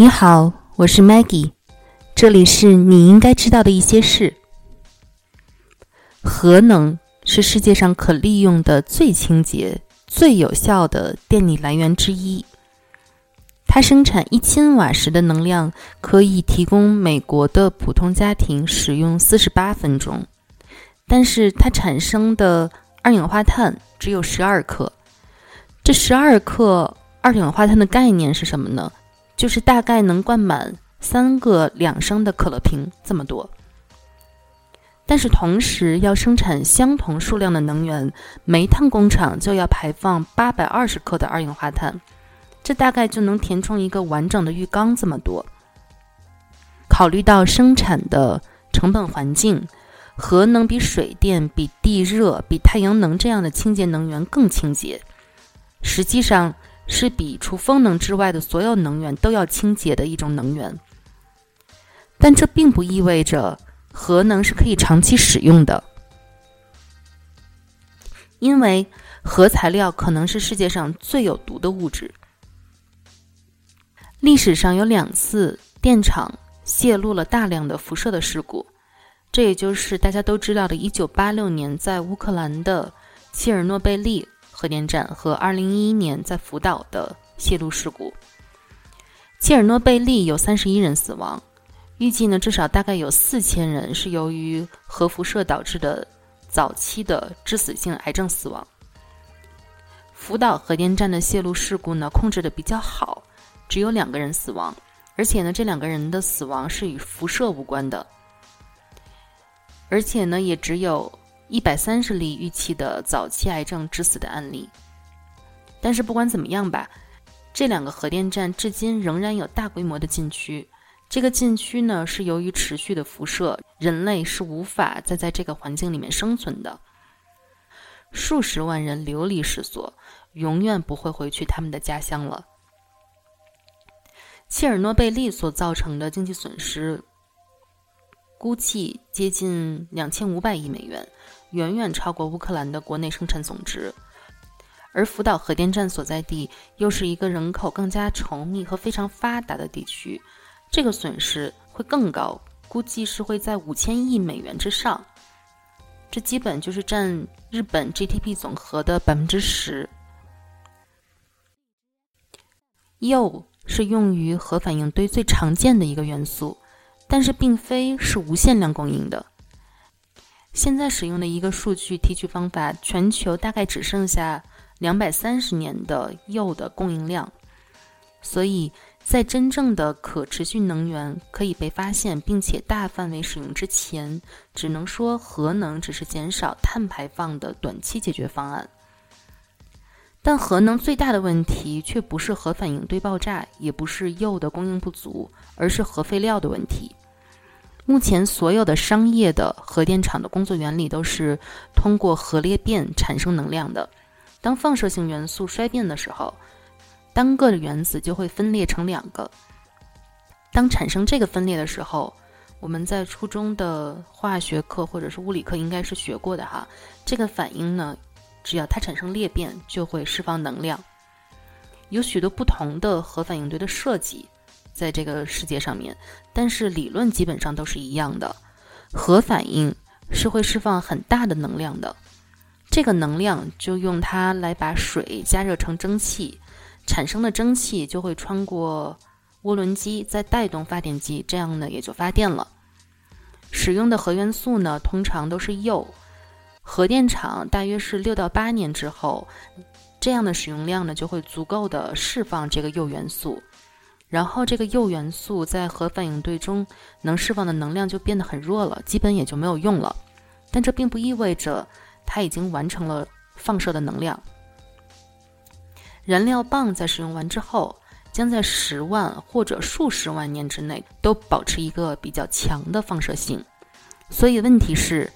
你好，我是 Maggie，这里是你应该知道的一些事。核能是世界上可利用的最清洁、最有效的电力来源之一。它生产一千瓦时的能量，可以提供美国的普通家庭使用四十八分钟。但是它产生的二氧化碳只有十二克。这十二克二氧化碳的概念是什么呢？就是大概能灌满三个两升的可乐瓶这么多，但是同时要生产相同数量的能源，煤炭工厂就要排放八百二十克的二氧化碳，这大概就能填充一个完整的浴缸这么多。考虑到生产的成本环境，核能比水电、比地热、比太阳能这样的清洁能源更清洁，实际上。是比除风能之外的所有能源都要清洁的一种能源，但这并不意味着核能是可以长期使用的，因为核材料可能是世界上最有毒的物质。历史上有两次电厂泄露了大量的辐射的事故，这也就是大家都知道的1986年在乌克兰的切尔诺贝利。核电站和2011年在福岛的泄露事故，切尔诺贝利有31人死亡，预计呢至少大概有4000人是由于核辐射导致的早期的致死性癌症死亡。福岛核电站的泄露事故呢控制的比较好，只有两个人死亡，而且呢这两个人的死亡是与辐射无关的，而且呢也只有。一百三十例预期的早期癌症致死的案例，但是不管怎么样吧，这两个核电站至今仍然有大规模的禁区。这个禁区呢，是由于持续的辐射，人类是无法再在这个环境里面生存的。数十万人流离失所，永远不会回去他们的家乡了。切尔诺贝利所造成的经济损失。估计接近两千五百亿美元，远远超过乌克兰的国内生产总值。而福岛核电站所在地又是一个人口更加稠密和非常发达的地区，这个损失会更高，估计是会在五千亿美元之上。这基本就是占日本 GDP 总和的百分之十。铀是用于核反应堆最常见的一个元素。但是并非是无限量供应的。现在使用的一个数据提取方法，全球大概只剩下两百三十年的铀的供应量。所以在真正的可持续能源可以被发现并且大范围使用之前，只能说核能只是减少碳排放的短期解决方案。但核能最大的问题却不是核反应堆爆炸，也不是铀的供应不足，而是核废料的问题。目前所有的商业的核电厂的工作原理都是通过核裂变产生能量的。当放射性元素衰变的时候，单个的原子就会分裂成两个。当产生这个分裂的时候，我们在初中的化学课或者是物理课应该是学过的哈。这个反应呢，只要它产生裂变，就会释放能量。有许多不同的核反应堆的设计。在这个世界上面，但是理论基本上都是一样的。核反应是会释放很大的能量的，这个能量就用它来把水加热成蒸汽，产生的蒸汽就会穿过涡轮机，再带动发电机，这样呢也就发电了。使用的核元素呢，通常都是铀。核电厂大约是六到八年之后，这样的使用量呢就会足够的释放这个铀元素。然后这个铀元素在核反应堆中能释放的能量就变得很弱了，基本也就没有用了。但这并不意味着它已经完成了放射的能量。燃料棒在使用完之后，将在十万或者数十万年之内都保持一个比较强的放射性。所以问题是，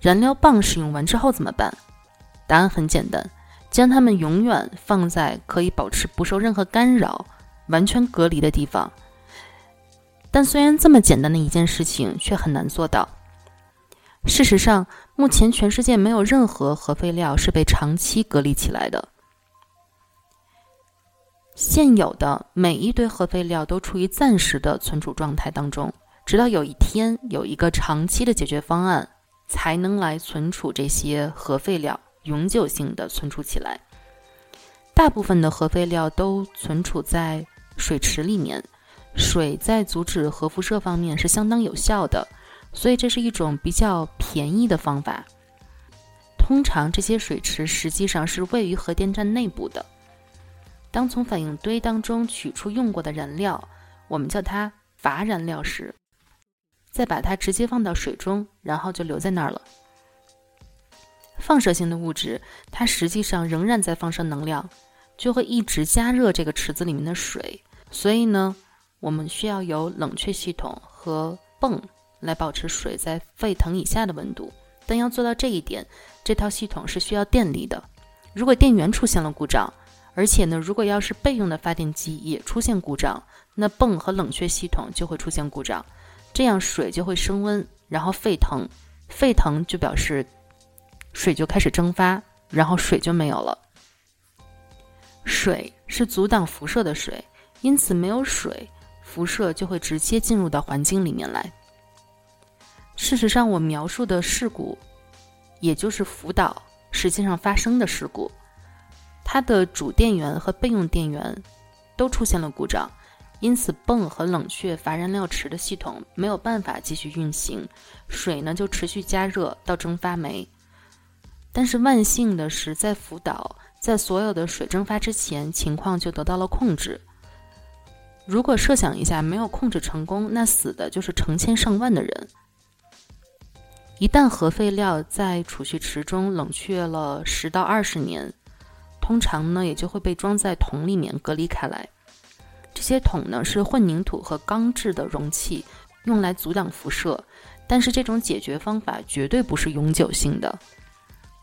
燃料棒使用完之后怎么办？答案很简单，将它们永远放在可以保持不受任何干扰。完全隔离的地方，但虽然这么简单的一件事情，却很难做到。事实上，目前全世界没有任何核废料是被长期隔离起来的。现有的每一堆核废料都处于暂时的存储状态当中，直到有一天有一个长期的解决方案，才能来存储这些核废料，永久性的存储起来。大部分的核废料都存储在水池里面，水在阻止核辐射方面是相当有效的，所以这是一种比较便宜的方法。通常这些水池实际上是位于核电站内部的。当从反应堆当中取出用过的燃料，我们叫它乏燃料时，再把它直接放到水中，然后就留在那儿了。放射性的物质，它实际上仍然在放射能量，就会一直加热这个池子里面的水。所以呢，我们需要有冷却系统和泵来保持水在沸腾以下的温度。但要做到这一点，这套系统是需要电力的。如果电源出现了故障，而且呢，如果要是备用的发电机也出现故障，那泵和冷却系统就会出现故障，这样水就会升温，然后沸腾。沸腾就表示水就开始蒸发，然后水就没有了。水是阻挡辐射的水，因此没有水，辐射就会直接进入到环境里面来。事实上，我描述的事故，也就是福岛实际上发生的事故，它的主电源和备用电源都出现了故障，因此泵和冷却乏燃料池的系统没有办法继续运行，水呢就持续加热到蒸发煤。但是万幸的是，在福岛，在所有的水蒸发之前，情况就得到了控制。如果设想一下，没有控制成功，那死的就是成千上万的人。一旦核废料在储蓄池中冷却了十到二十年，通常呢也就会被装在桶里面隔离开来。这些桶呢是混凝土和钢制的容器，用来阻挡辐射。但是这种解决方法绝对不是永久性的，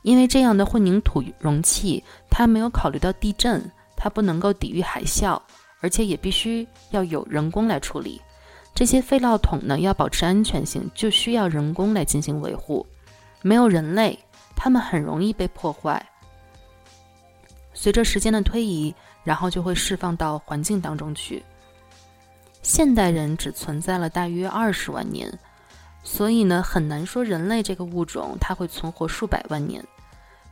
因为这样的混凝土容器它没有考虑到地震，它不能够抵御海啸，而且也必须要有人工来处理。这些废料桶呢，要保持安全性，就需要人工来进行维护。没有人类，它们很容易被破坏。随着时间的推移，然后就会释放到环境当中去。现代人只存在了大约二十万年，所以呢，很难说人类这个物种它会存活数百万年。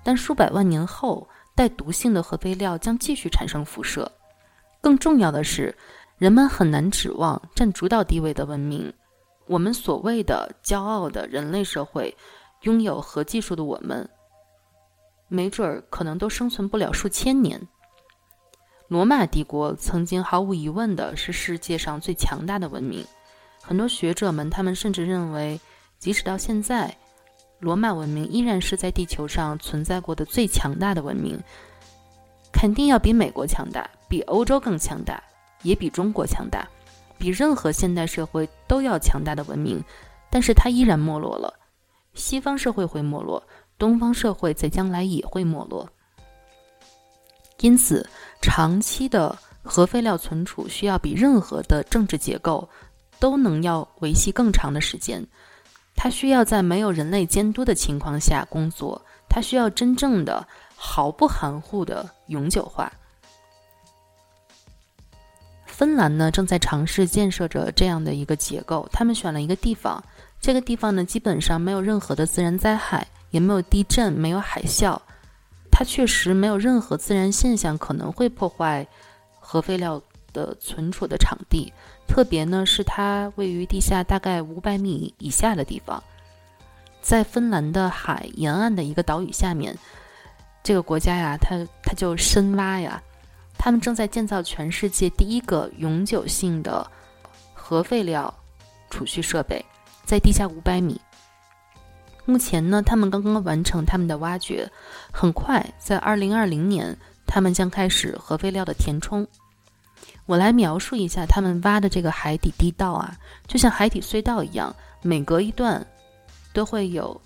但数百万年后，带毒性的核废料将继续产生辐射。更重要的是。人们很难指望占主导地位的文明，我们所谓的骄傲的人类社会，拥有核技术的我们，没准儿可能都生存不了数千年。罗马帝国曾经毫无疑问的是世界上最强大的文明，很多学者们他们甚至认为，即使到现在，罗马文明依然是在地球上存在过的最强大的文明，肯定要比美国强大，比欧洲更强大。也比中国强大，比任何现代社会都要强大的文明，但是它依然没落了。西方社会会没落，东方社会在将来也会没落。因此，长期的核废料存储需要比任何的政治结构都能要维系更长的时间。它需要在没有人类监督的情况下工作，它需要真正的毫不含糊的永久化。芬兰呢正在尝试建设着这样的一个结构。他们选了一个地方，这个地方呢基本上没有任何的自然灾害，也没有地震，没有海啸。它确实没有任何自然现象可能会破坏核废料的存储的场地。特别呢是它位于地下大概五百米以下的地方，在芬兰的海沿岸的一个岛屿下面。这个国家呀，它它就深挖呀。他们正在建造全世界第一个永久性的核废料储蓄设备，在地下五百米。目前呢，他们刚刚完成他们的挖掘，很快在二零二零年，他们将开始核废料的填充。我来描述一下他们挖的这个海底地道啊，就像海底隧道一样，每隔一段都会有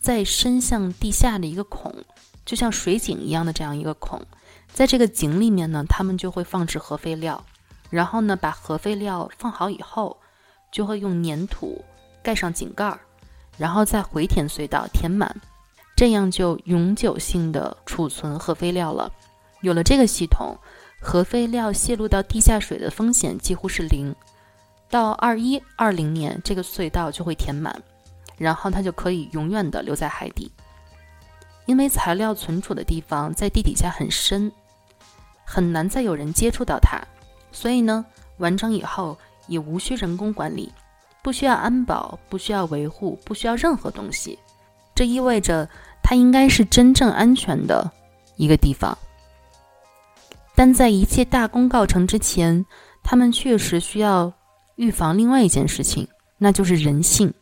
再伸向地下的一个孔，就像水井一样的这样一个孔。在这个井里面呢，他们就会放置核废料，然后呢，把核废料放好以后，就会用粘土盖上井盖儿，然后再回填隧道填满，这样就永久性的储存核废料了。有了这个系统，核废料泄露到地下水的风险几乎是零。到二一二零年，这个隧道就会填满，然后它就可以永远的留在海底。因为材料存储的地方在地底下很深，很难再有人接触到它，所以呢，完成以后也无需人工管理，不需要安保，不需要维护，不需要任何东西。这意味着它应该是真正安全的一个地方。但在一切大功告成之前，他们确实需要预防另外一件事情，那就是人性。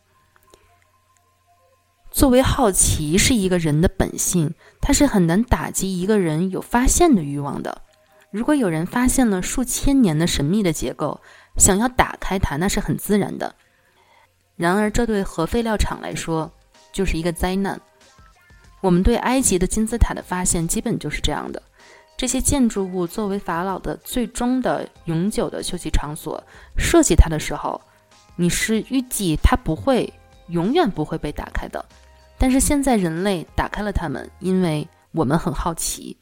作为好奇是一个人的本性，它是很难打击一个人有发现的欲望的。如果有人发现了数千年的神秘的结构，想要打开它，那是很自然的。然而，这对核废料厂来说就是一个灾难。我们对埃及的金字塔的发现基本就是这样的。这些建筑物作为法老的最终的永久的休息场所，设计它的时候，你是预计它不会永远不会被打开的。但是现在人类打开了它们，因为我们很好奇。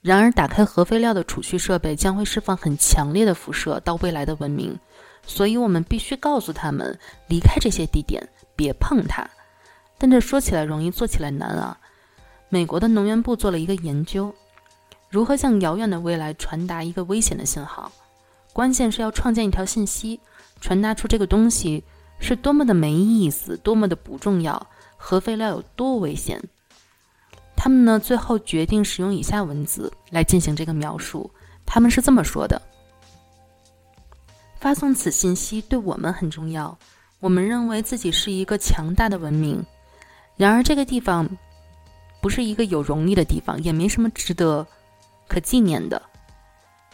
然而，打开核废料的储蓄设备将会释放很强烈的辐射到未来的文明，所以我们必须告诉他们离开这些地点，别碰它。但这说起来容易，做起来难啊！美国的能源部做了一个研究，如何向遥远的未来传达一个危险的信号？关键是要创建一条信息，传达出这个东西。是多么的没意思，多么的不重要，核废料有多危险？他们呢？最后决定使用以下文字来进行这个描述。他们是这么说的：发送此信息对我们很重要。我们认为自己是一个强大的文明。然而，这个地方不是一个有容易的地方，也没什么值得可纪念的。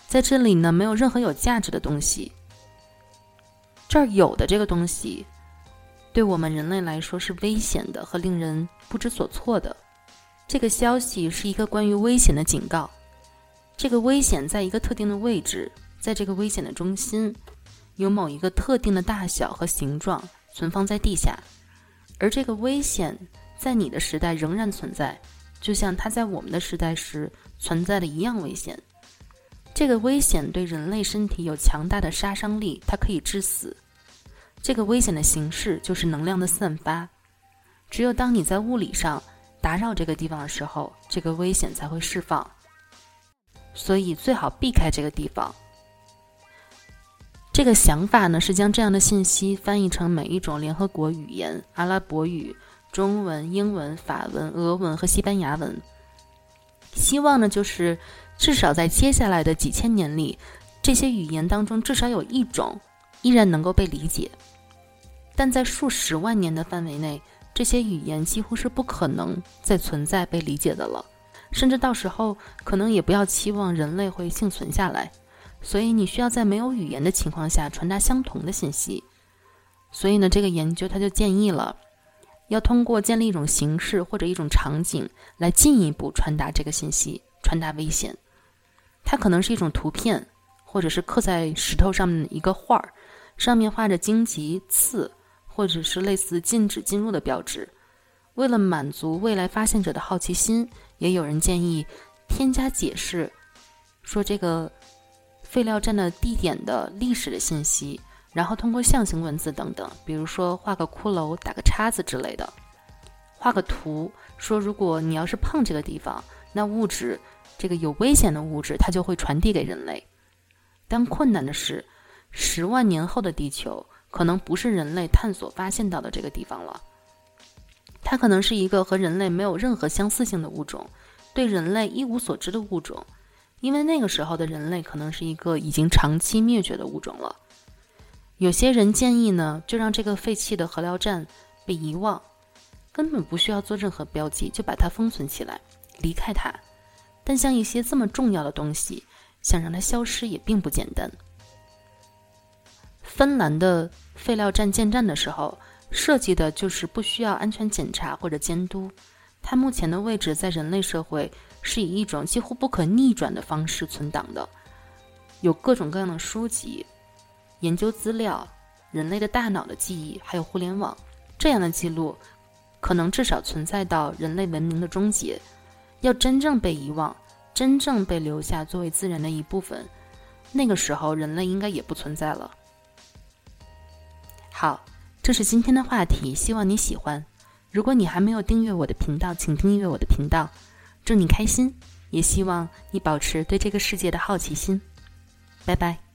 在这里呢，没有任何有价值的东西。这儿有的这个东西，对我们人类来说是危险的和令人不知所措的。这个消息是一个关于危险的警告。这个危险在一个特定的位置，在这个危险的中心，有某一个特定的大小和形状存放在地下，而这个危险在你的时代仍然存在，就像它在我们的时代时存在的一样危险。这个危险对人类身体有强大的杀伤力，它可以致死。这个危险的形式就是能量的散发。只有当你在物理上打扰这个地方的时候，这个危险才会释放。所以最好避开这个地方。这个想法呢，是将这样的信息翻译成每一种联合国语言：阿拉伯语、中文、英文、法文、俄文和西班牙文。希望呢，就是。至少在接下来的几千年里，这些语言当中至少有一种依然能够被理解。但在数十万年的范围内，这些语言几乎是不可能再存在被理解的了。甚至到时候，可能也不要期望人类会幸存下来。所以，你需要在没有语言的情况下传达相同的信息。所以呢，这个研究他就建议了，要通过建立一种形式或者一种场景来进一步传达这个信息，传达危险。它可能是一种图片，或者是刻在石头上面的一个画儿，上面画着荆棘刺，或者是类似禁止进入的标志。为了满足未来发现者的好奇心，也有人建议添加解释，说这个废料站的地点的历史的信息，然后通过象形文字等等，比如说画个骷髅、打个叉子之类的，画个图，说如果你要是碰这个地方，那物质。这个有危险的物质，它就会传递给人类。但困难的是，十万年后的地球可能不是人类探索发现到的这个地方了。它可能是一个和人类没有任何相似性的物种，对人类一无所知的物种。因为那个时候的人类可能是一个已经长期灭绝的物种了。有些人建议呢，就让这个废弃的核料站被遗忘，根本不需要做任何标记，就把它封存起来，离开它。但像一些这么重要的东西，想让它消失也并不简单。芬兰的废料站建站的时候，设计的就是不需要安全检查或者监督。它目前的位置在人类社会是以一种几乎不可逆转的方式存档的，有各种各样的书籍、研究资料、人类的大脑的记忆，还有互联网这样的记录，可能至少存在到人类文明的终结。要真正被遗忘，真正被留下作为自然的一部分，那个时候人类应该也不存在了。好，这是今天的话题，希望你喜欢。如果你还没有订阅我的频道，请订阅我的频道。祝你开心，也希望你保持对这个世界的好奇心。拜拜。